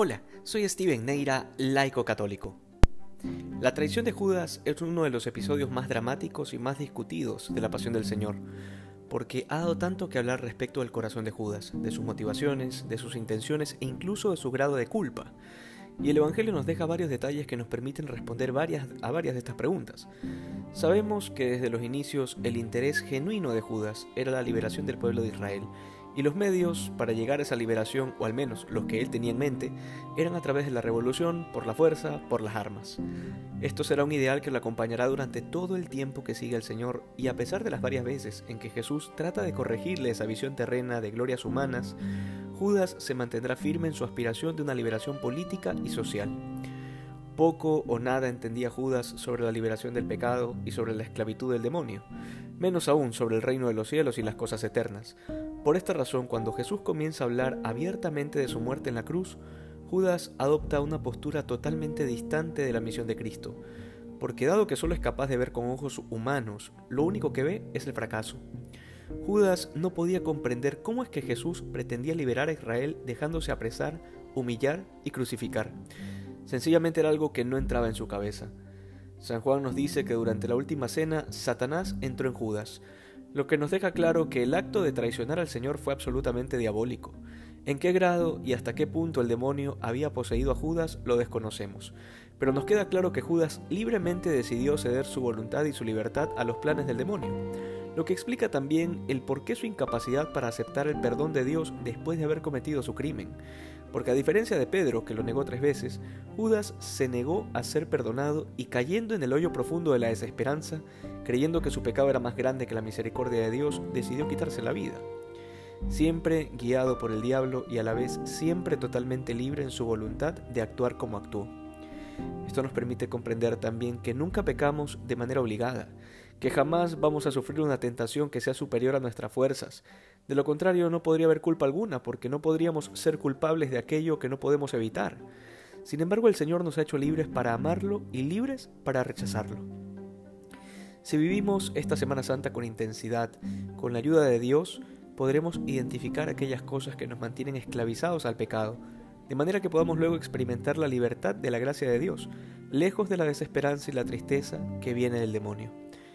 Hola, soy Steven Neira, laico católico. La traición de Judas es uno de los episodios más dramáticos y más discutidos de la Pasión del Señor, porque ha dado tanto que hablar respecto del corazón de Judas, de sus motivaciones, de sus intenciones e incluso de su grado de culpa. Y el Evangelio nos deja varios detalles que nos permiten responder a varias de estas preguntas. Sabemos que desde los inicios el interés genuino de Judas era la liberación del pueblo de Israel, y los medios para llegar a esa liberación, o al menos los que él tenía en mente, eran a través de la revolución, por la fuerza, por las armas. Esto será un ideal que lo acompañará durante todo el tiempo que siga el Señor, y a pesar de las varias veces en que Jesús trata de corregirle esa visión terrena de glorias humanas, Judas se mantendrá firme en su aspiración de una liberación política y social. Poco o nada entendía Judas sobre la liberación del pecado y sobre la esclavitud del demonio, menos aún sobre el reino de los cielos y las cosas eternas. Por esta razón, cuando Jesús comienza a hablar abiertamente de su muerte en la cruz, Judas adopta una postura totalmente distante de la misión de Cristo, porque dado que solo es capaz de ver con ojos humanos, lo único que ve es el fracaso. Judas no podía comprender cómo es que Jesús pretendía liberar a Israel dejándose apresar, humillar y crucificar. Sencillamente era algo que no entraba en su cabeza. San Juan nos dice que durante la última cena Satanás entró en Judas, lo que nos deja claro que el acto de traicionar al Señor fue absolutamente diabólico. En qué grado y hasta qué punto el demonio había poseído a Judas lo desconocemos, pero nos queda claro que Judas libremente decidió ceder su voluntad y su libertad a los planes del demonio, lo que explica también el por qué su incapacidad para aceptar el perdón de Dios después de haber cometido su crimen, porque a diferencia de Pedro, que lo negó tres veces, Judas se negó a ser perdonado y cayendo en el hoyo profundo de la desesperanza, creyendo que su pecado era más grande que la misericordia de Dios, decidió quitarse la vida. Siempre guiado por el diablo y a la vez siempre totalmente libre en su voluntad de actuar como actuó. Esto nos permite comprender también que nunca pecamos de manera obligada, que jamás vamos a sufrir una tentación que sea superior a nuestras fuerzas. De lo contrario, no podría haber culpa alguna, porque no podríamos ser culpables de aquello que no podemos evitar. Sin embargo, el Señor nos ha hecho libres para amarlo y libres para rechazarlo. Si vivimos esta Semana Santa con intensidad, con la ayuda de Dios, podremos identificar aquellas cosas que nos mantienen esclavizados al pecado, de manera que podamos luego experimentar la libertad de la gracia de Dios, lejos de la desesperanza y la tristeza que viene del demonio.